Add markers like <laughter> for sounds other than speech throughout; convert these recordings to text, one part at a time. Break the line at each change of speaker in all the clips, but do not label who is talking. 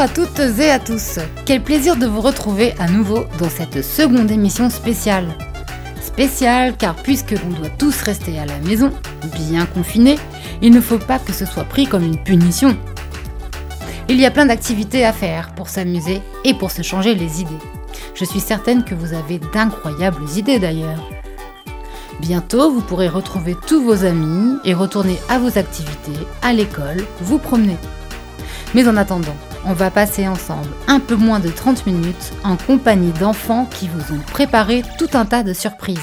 À toutes et à tous. Quel plaisir de vous retrouver à nouveau dans cette seconde émission spéciale. Spéciale car puisque l'on doit tous rester à la maison, bien confinés, il ne faut pas que ce soit pris comme une punition. Il y a plein d'activités à faire pour s'amuser et pour se changer les idées. Je suis certaine que vous avez d'incroyables idées d'ailleurs. Bientôt, vous pourrez retrouver tous vos amis et retourner à vos activités, à l'école, vous promener. Mais en attendant, on va passer ensemble un peu moins de 30 minutes en compagnie d'enfants qui vous ont préparé tout un tas de surprises.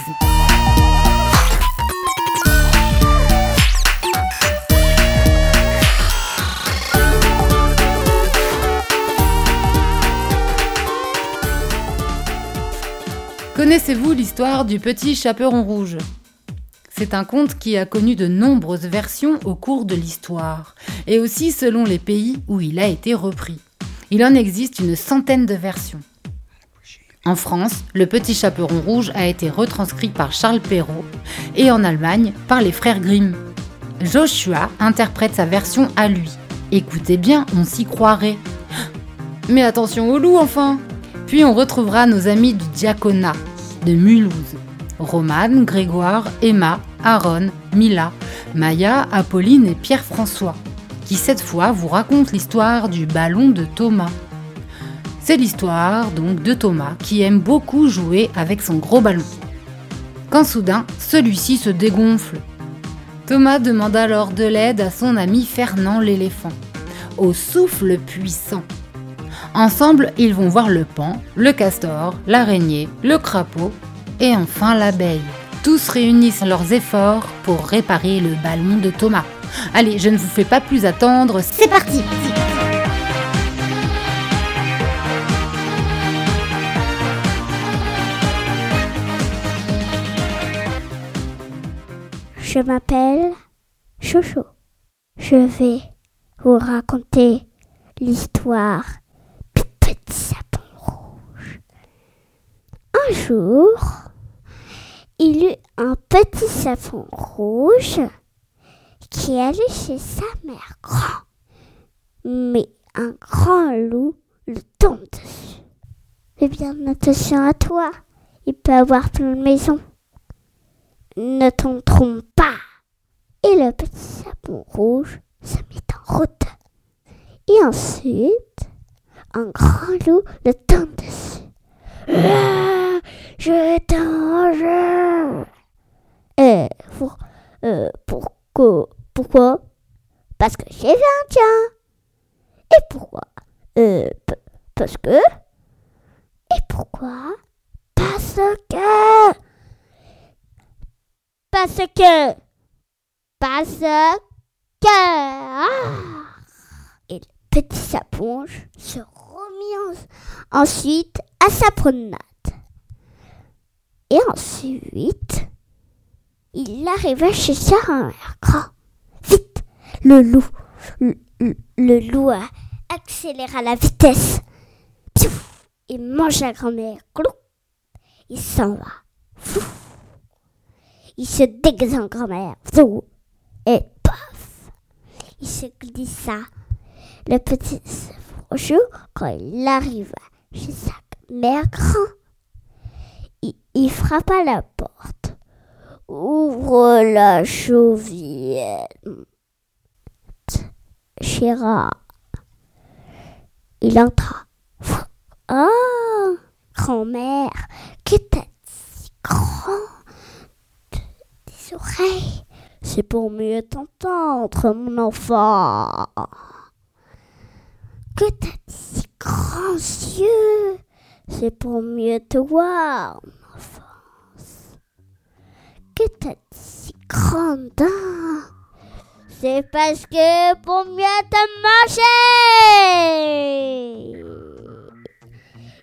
Connaissez-vous l'histoire du petit chaperon rouge? C'est un conte qui a connu de nombreuses versions au cours de l'histoire, et aussi selon les pays où il a été repris. Il en existe une centaine de versions. En France, le petit chaperon rouge a été retranscrit par Charles Perrault, et en Allemagne par les frères Grimm. Joshua interprète sa version à lui. Écoutez bien, on s'y croirait. Mais attention au loup enfin puis on retrouvera nos amis du diaconat de Mulhouse. Romane, Grégoire, Emma, Aaron, Mila, Maya, Apolline et Pierre-François, qui cette fois vous racontent l'histoire du ballon de Thomas. C'est l'histoire donc de Thomas qui aime beaucoup jouer avec son gros ballon. Quand soudain, celui-ci se dégonfle. Thomas demande alors de l'aide à son ami Fernand l'éléphant, au souffle puissant. Ensemble, ils vont voir le pan, le castor, l'araignée, le crapaud et enfin l'abeille. Tous réunissent leurs efforts pour réparer le ballon de Thomas. Allez, je ne vous fais pas plus attendre, c'est parti
Je m'appelle Chocho. Je vais vous raconter l'histoire du petit sapin rouge. Un jour, il eut un petit sapin rouge qui allait chez sa mère grand. Mais un grand loup le tombe dessus. Fais bien attention à toi. Il peut avoir plein de maisons. Ne t'en trompe pas. Et le petit sapin rouge se mit en route. Et ensuite, un grand loup le tombe dessus. Ah, je t'en Euh, pour, euh, pourquoi, Parce que j'ai vu un tien. Et pourquoi? Euh, parce que? Et pourquoi? Parce que? Parce que? Parce que? Ah Et le petit saponge se remit en- ensuite à sa promenade. Et ensuite, il arriva chez sa mère. Vite, le loup, le, le- loup accéléra la vitesse. Piouf, il mange la grand-mère. Clou. Il s'en va. Il se déguise en grand-mère. Et paf. Il se glissa. Le petit jour, quand il arriva chez sa mère grand, il, il frappa la porte. Ouvre la chauvière. Chéra. Il entra. Oh, grand-mère, que t'as si grand des oreilles C'est pour mieux t'entendre, mon enfant. Que t'as si grands yeux C'est pour mieux te voir. Que t'as si grandes dents C'est parce que pour mieux te manger,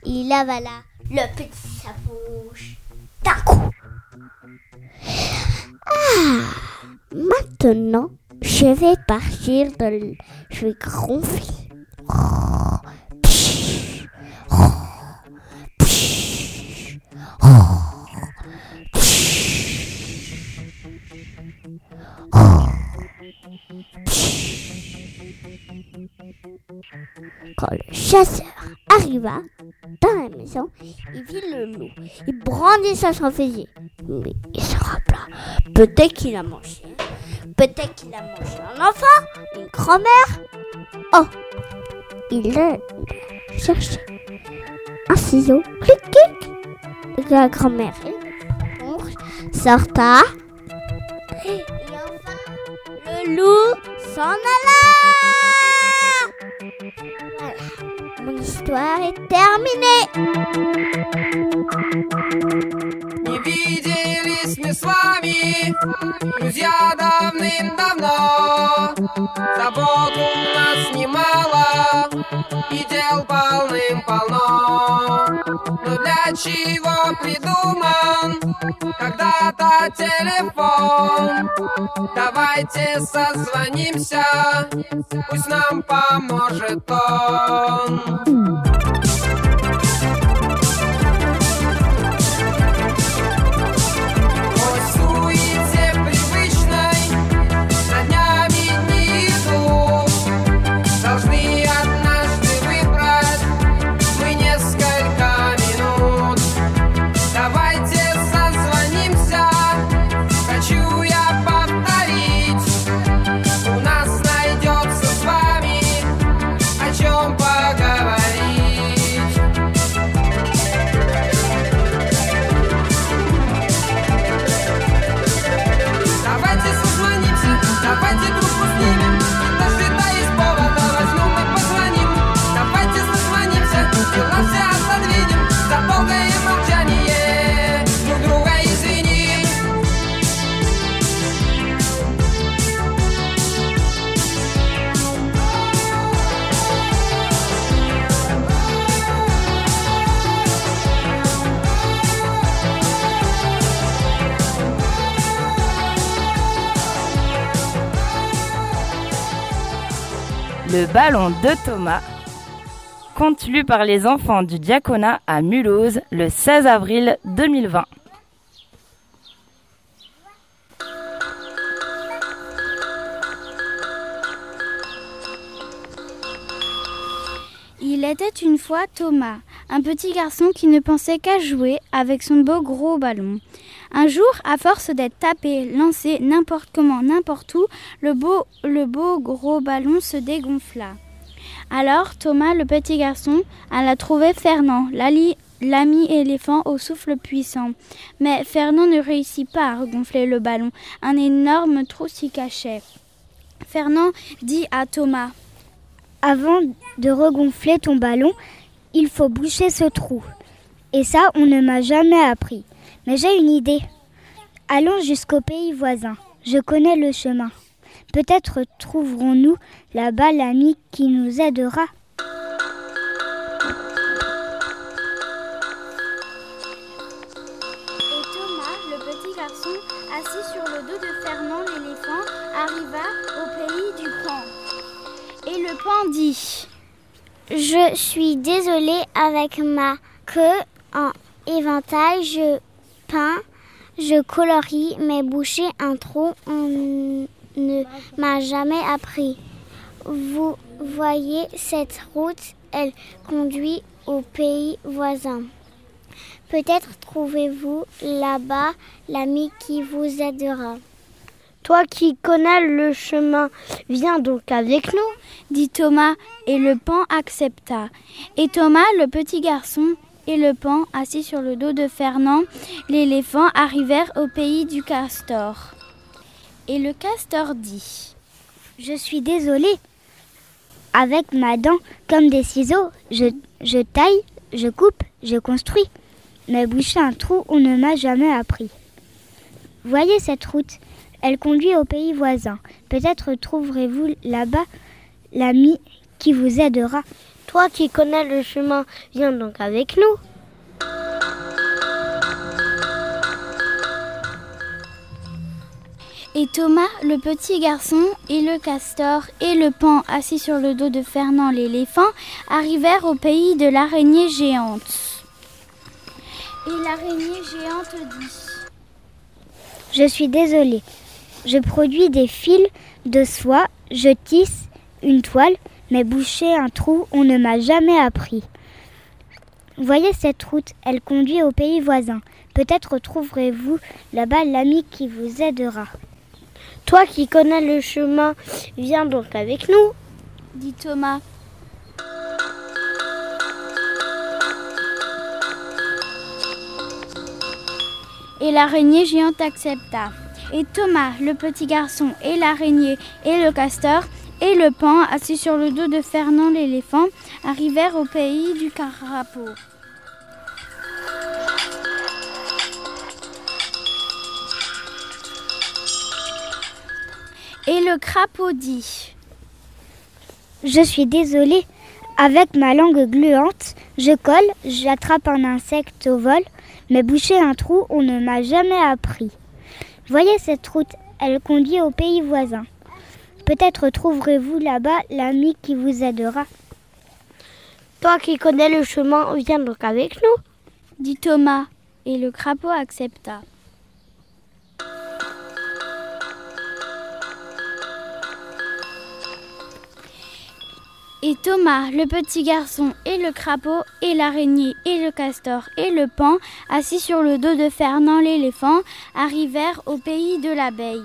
il avala le petit savouche d'un coup. Ah, maintenant, je vais partir de... Je vais gonfler. Quand le chasseur arriva dans la maison, il vit le loup. Il brandissait son fusil. Mais il se rappela. Peut-être qu'il a mangé. Peut-être qu'il a mangé un enfant, une grand-mère. Oh, il a cherché un ciseau. Clic, clic. La grand-mère sorta. Et enfin, le loup s'en alla. Voilà, mon histoire est terminée.
Не виделись мы с вами, друзья, давным-давно. Забот у нас немало, и дел полным-полно. Но для чего придуман когда-то телефон? Давайте созвонимся, пусть нам поможет он.
Ballon de Thomas, conte lu par les enfants du diaconat à Mulhouse le 16 avril 2020.
Il était une fois Thomas, un petit garçon qui ne pensait qu'à jouer avec son beau gros ballon. Un jour, à force d'être tapé, lancé n'importe comment, n'importe où, le beau, gros ballon se dégonfla. Alors Thomas, le petit garçon, alla trouver Fernand, l'ami éléphant au souffle puissant. Mais Fernand ne réussit pas à regonfler le ballon. Un énorme trou s'y cachait. Fernand dit à Thomas
Avant de regonfler ton ballon, il faut boucher ce trou. Et ça, on ne m'a jamais appris. Mais j'ai une idée. Allons jusqu'au pays voisin. Je connais le chemin. Peut-être trouverons-nous là-bas l'ami qui nous aidera. Je suis désolée avec ma queue en éventail. Je peins, je colorie, mais boucher un trou, on ne m'a jamais appris. Vous voyez cette route, elle conduit au pays voisin. Peut-être trouvez-vous là-bas l'ami qui vous aidera. Toi qui connais le chemin, viens donc avec nous.
dit Thomas, et le pan accepta. Et Thomas, le petit garçon, et le pan, assis sur le dos de Fernand, l'éléphant, arrivèrent au pays du castor. Et le castor dit
Je suis désolée. Avec ma dent comme des ciseaux, je, je taille, je coupe, je construis. Mais boucher un trou, on ne m'a jamais appris. Voyez cette route,
elle conduit au pays voisin. Peut-être trouverez-vous là-bas l'ami qui vous aidera.
Toi qui connais le chemin, viens donc avec nous.
Et Thomas, le petit garçon, et le castor, et le pan assis sur le dos de Fernand l'éléphant arrivèrent au pays de l'araignée géante. Et l'araignée géante dit
Je suis désolée. Je produis des fils de soie, je tisse une toile, mais boucher un trou, on ne m'a jamais appris. Voyez cette route, elle conduit au pays voisin. Peut-être trouverez-vous là-bas l'ami qui vous aidera.
Toi qui connais le chemin, viens donc avec nous.
dit Thomas. Et l'araignée géante accepta. Et Thomas, le petit garçon, et l'araignée, et le castor, et le pan, assis sur le dos de Fernand l'éléphant, arrivèrent au pays du carapaud. Et le crapaud dit
Je suis désolée. Avec ma langue gluante, je colle, j'attrape un insecte au vol, mais boucher un trou, on ne m'a jamais appris. Voyez cette route, elle conduit au pays voisin. Peut-être trouverez-vous là-bas l'ami qui vous aidera.
Toi qui connais le chemin, viens donc avec nous.
dit Thomas. Et le crapaud accepta. Et Thomas, le petit garçon, et le crapaud, et l'araignée, et le castor, et le pan, assis sur le dos de Fernand l'éléphant, arrivèrent au pays de l'abeille.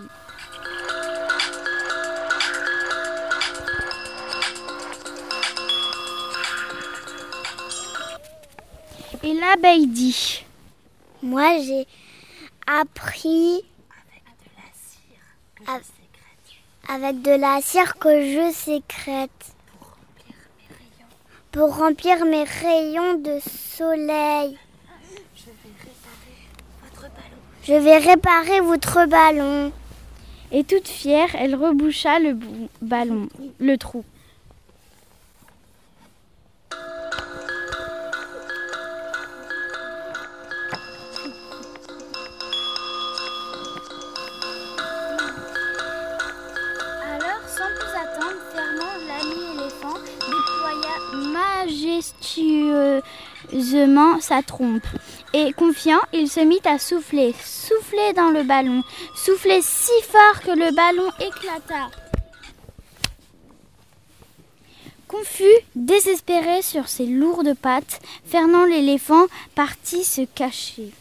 Et l'abeille dit
Moi, j'ai appris Av- avec de la cire que je sécrète pour remplir mes rayons de soleil. Je vais réparer votre ballon.
Et toute fière, elle reboucha le ballon, le trou. Sa trompe. Et confiant, il se mit à souffler, souffler dans le ballon, souffler si fort que le ballon éclata. Confus, désespéré sur ses lourdes pattes, Fernand l'éléphant partit se cacher.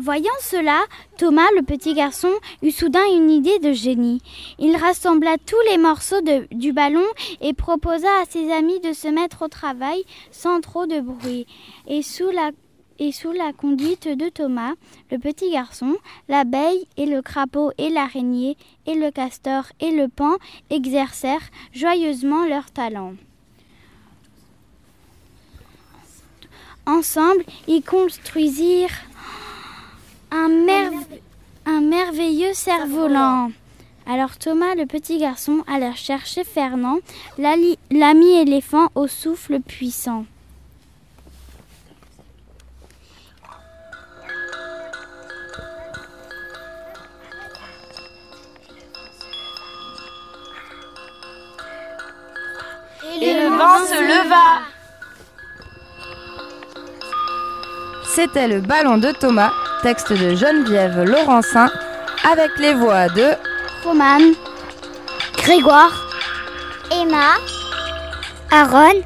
Voyant cela, Thomas, le petit garçon, eut soudain une idée de génie. Il rassembla tous les morceaux du ballon et proposa à ses amis de se mettre au travail sans trop de bruit. Et sous la, et sous la conduite de Thomas, le petit garçon, l'abeille et le crapaud et l'araignée et le castor et le pan exercèrent joyeusement leur talent. Ensemble, ils construisirent un, merve- un merveilleux cerf-volant. Alors Thomas, le petit garçon, alla chercher Fernand, l'ami éléphant au souffle puissant.
Et le vent se leva. C'était le ballon de Thomas, texte de Geneviève Laurencin, avec les voix de
Roman,
Grégoire, Emma, Aaron,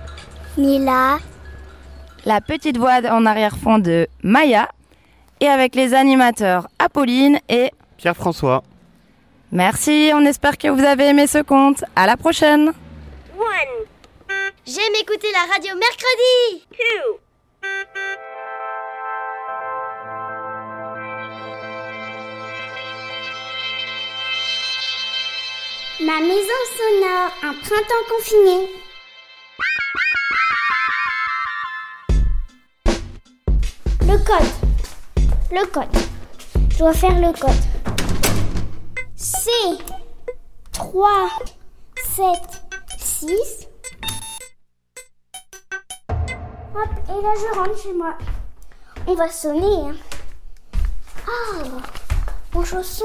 Mila,
la petite voix en arrière-fond de Maya, et avec les animateurs Apolline et
Pierre-François.
Merci, on espère que vous avez aimé ce conte. À la prochaine.
J'aime écouter la radio mercredi.
Ma maison sonore, un printemps confiné. Le code. Le code. Je dois faire le code.
C 3 7 6 Hop, et là je rentre chez moi. On va sonner. Hein. Ah, mon chausson.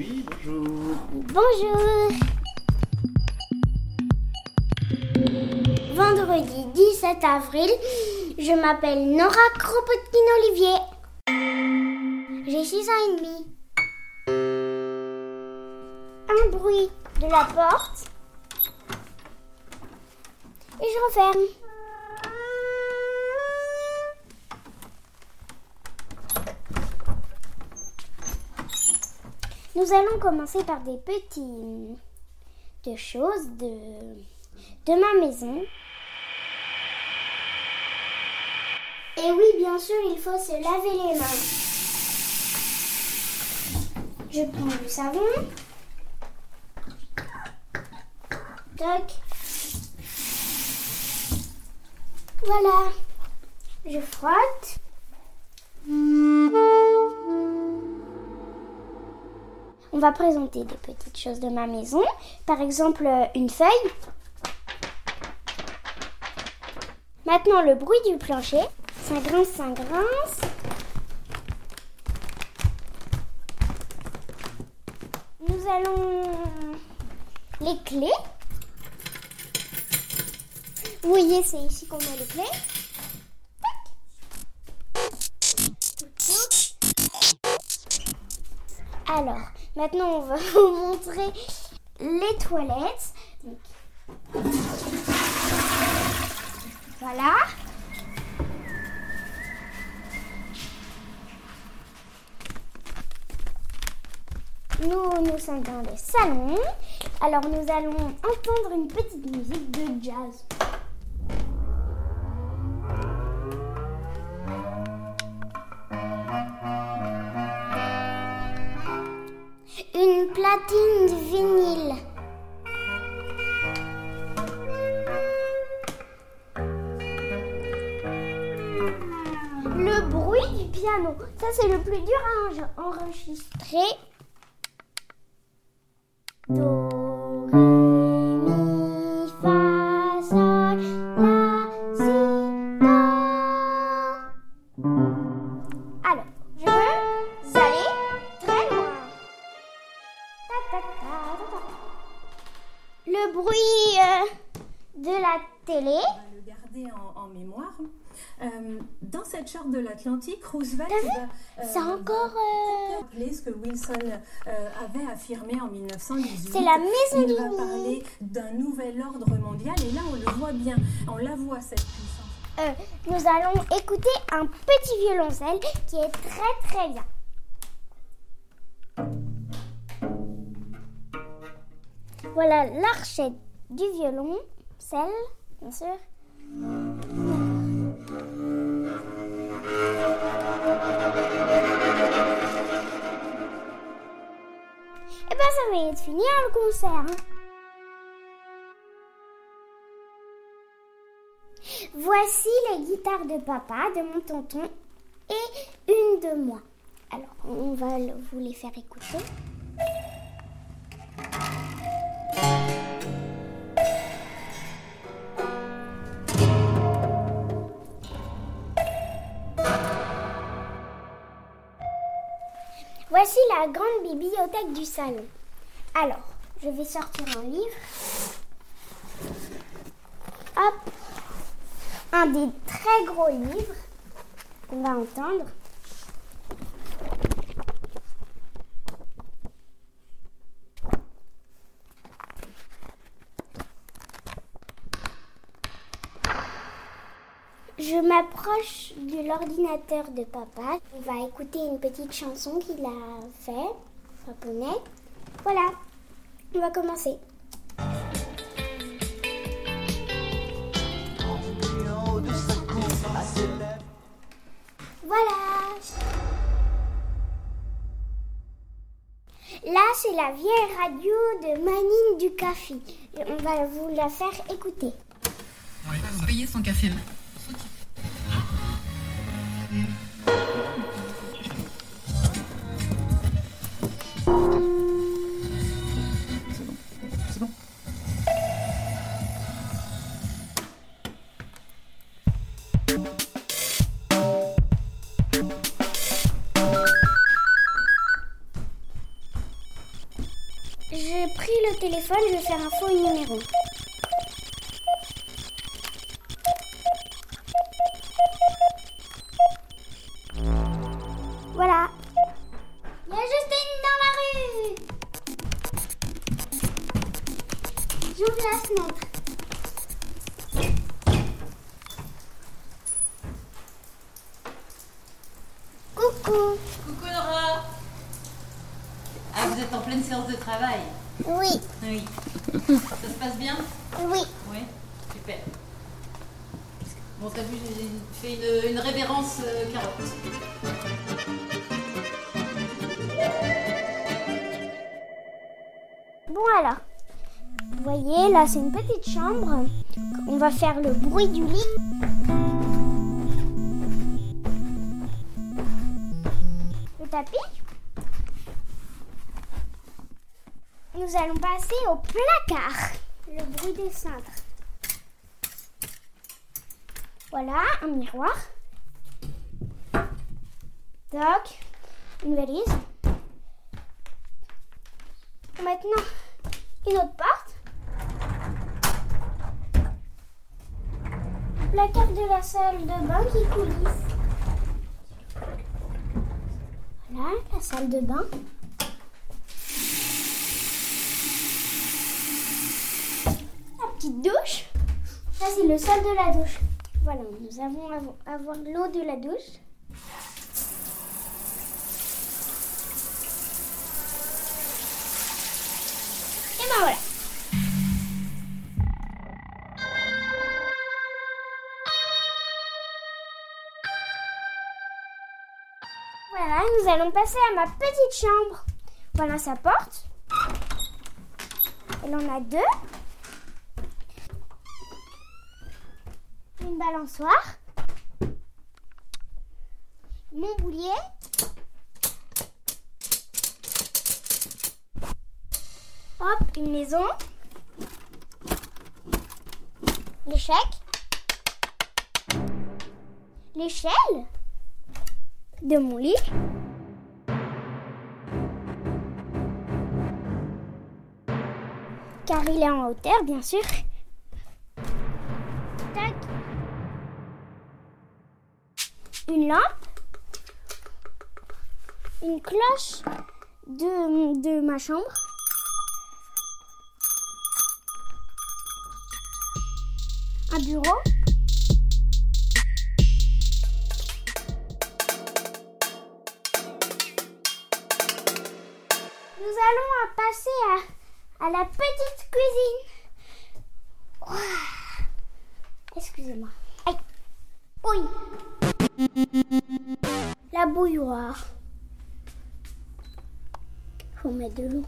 Bonjour.
Bonjour. Vendredi 17 avril, je m'appelle Nora Kropotkin-Olivier. J'ai 6 ans et demi. Un bruit de la porte. Et je referme. Nous allons commencer par des petites choses de, de ma maison. Et oui, bien sûr, il faut se laver les mains. Je prends du savon. Toc. Voilà. Je frotte. On va présenter des petites choses de ma maison. Par exemple, euh, une feuille. Maintenant, le bruit du plancher. Ça grince, ça grince. Nous allons... Les clés. Vous voyez, c'est ici qu'on met les clés. Alors, maintenant, on va <laughs> vous montrer les toilettes. Voilà. Nous, nous sommes dans le salon. Alors, nous allons entendre une petite musique de jazz. Vinyle. Le bruit du piano. Ça, c'est le plus dur à en- enregistrer.
l'Atlantique, Roosevelt va, euh,
C'est encore. euh,
rappeler ce que Wilson euh, avait affirmé en 1918.
C'est la maison
Il va parler d'un nouvel ordre mondial et là on le voit bien, on la voit cette puissance.
euh, nous allons écouter un petit violoncelle qui est très très bien. Voilà l'archette du violon, celle, bien sûr. Ça va être fini le concert. hein. Voici les guitares de papa, de mon tonton et une de moi. Alors, on va vous les faire écouter. Voici la grande bibliothèque du salon. Alors, je vais sortir un livre. Hop, un des très gros livres qu'on va entendre. Je m'approche de l'ordinateur de papa. On va écouter une petite chanson qu'il a fait, japonais. Voilà, on va commencer. Voilà. Là, c'est la vieille radio de Manine du Café. On va vous la faire écouter.
Vous payez son café.
J'ai pris le téléphone, je vais faire un faux numéro. Petite chambre. On va faire le bruit du lit. Le tapis. Nous allons passer au placard. Le bruit des cintres. Voilà, un miroir. Toc, une valise. Maintenant, une autre porte. Placard de la salle de bain qui coulisse. Voilà, la salle de bain. La petite douche. Ça, c'est le sol de la douche. Voilà, nous allons avo- avoir l'eau de la douche. Et ben voilà. Nous allons passer à ma petite chambre. Voilà sa porte. Elle en a deux. Une balançoire. Mon boulier. Hop, une maison. L'échec. L'échelle de mon lit. Car il est en hauteur, bien sûr. Une lampe. Une cloche de, de ma chambre. Un bureau. Nous allons passer à, à la petite cuisine. Excusez-moi. Aïe. Oui. La bouilloire. Faut mettre de l'eau.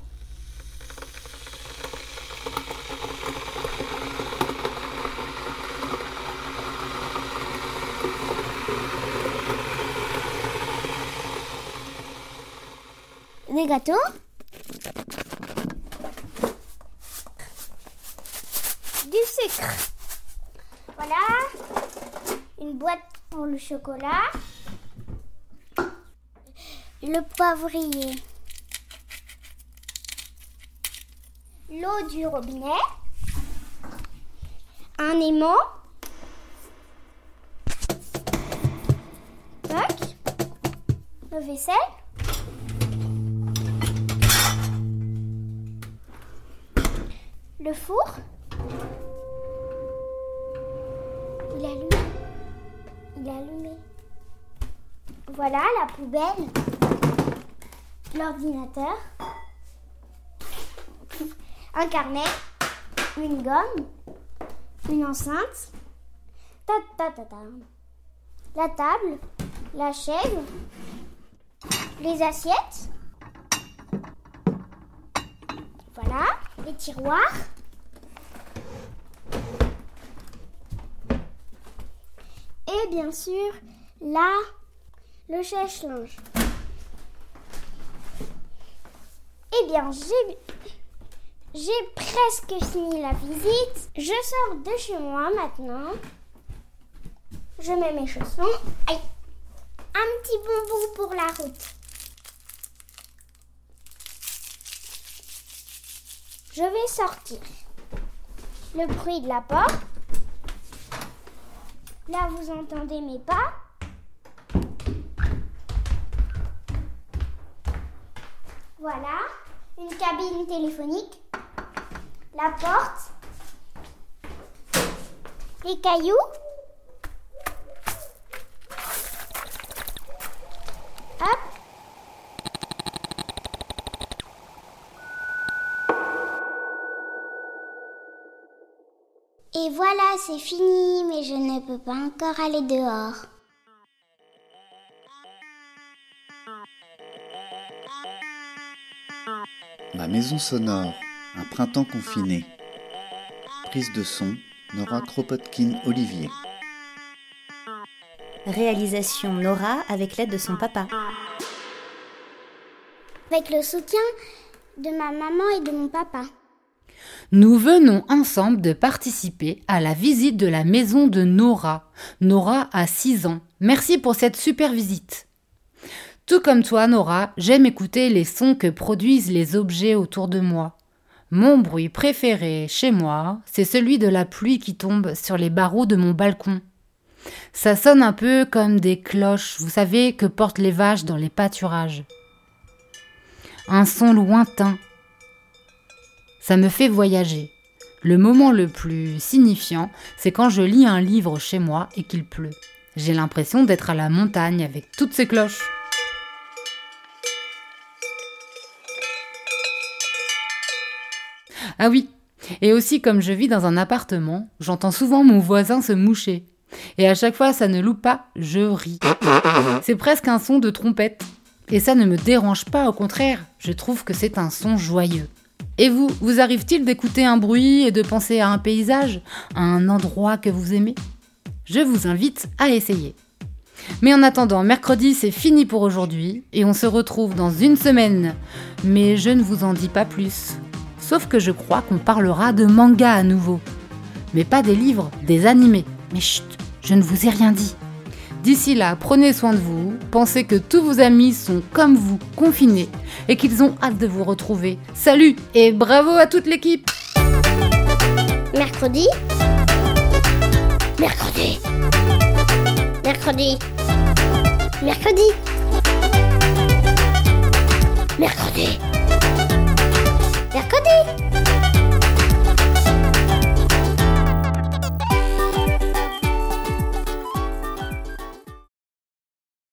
Des gâteaux. Du sucre. Voilà. Boîte pour le chocolat. Le poivrier. L'eau du robinet. Un aimant. Le vaisselle. Le four. Voilà la poubelle. L'ordinateur. Un carnet. Une gomme. Une enceinte. Ta ta ta ta. La table. La chaise. Les assiettes. Voilà, les tiroirs. Et bien sûr, là, le sèche-linge. Eh bien, j'ai j'ai presque fini la visite. Je sors de chez moi maintenant. Je mets mes chaussons. Aïe. Un petit bonbon pour la route. Je vais sortir. Le bruit de la porte. Là, vous entendez mes pas. Voilà, une cabine téléphonique. La porte. Les cailloux. Hop. Et voilà, c'est fini, mais je ne peux pas encore aller dehors.
Maison sonore, un printemps confiné. Prise de son, Nora Kropotkin-Olivier.
Réalisation Nora avec l'aide de son papa.
Avec le soutien de ma maman et de mon papa.
Nous venons ensemble de participer à la visite de la maison de Nora. Nora a 6 ans. Merci pour cette super visite. Tout comme toi, Nora, j'aime écouter les sons que produisent les objets autour de moi. Mon bruit préféré chez moi, c'est celui de la pluie qui tombe sur les barreaux de mon balcon. Ça sonne un peu comme des cloches, vous savez, que portent les vaches dans les pâturages. Un son lointain. Ça me fait voyager. Le moment le plus signifiant, c'est quand je lis un livre chez moi et qu'il pleut. J'ai l'impression d'être à la montagne avec toutes ces cloches. Ah oui, et aussi comme je vis dans un appartement, j'entends souvent mon voisin se moucher. Et à chaque fois ça ne loupe pas, je ris. C'est presque un son de trompette. Et ça ne me dérange pas, au contraire, je trouve que c'est un son joyeux. Et vous, vous arrive-t-il d'écouter un bruit et de penser à un paysage, à un endroit que vous aimez? Je vous invite à essayer. Mais en attendant, mercredi c'est fini pour aujourd'hui et on se retrouve dans une semaine. Mais je ne vous en dis pas plus. Sauf que je crois qu'on parlera de manga à nouveau. Mais pas des livres, des animés. Mais chut, je ne vous ai rien dit. D'ici là, prenez soin de vous, pensez que tous vos amis sont comme vous, confinés, et qu'ils ont hâte de vous retrouver. Salut et bravo à toute l'équipe
Mercredi? Mercredi. Mercredi. Mercredi. Mercredi. Mercredi.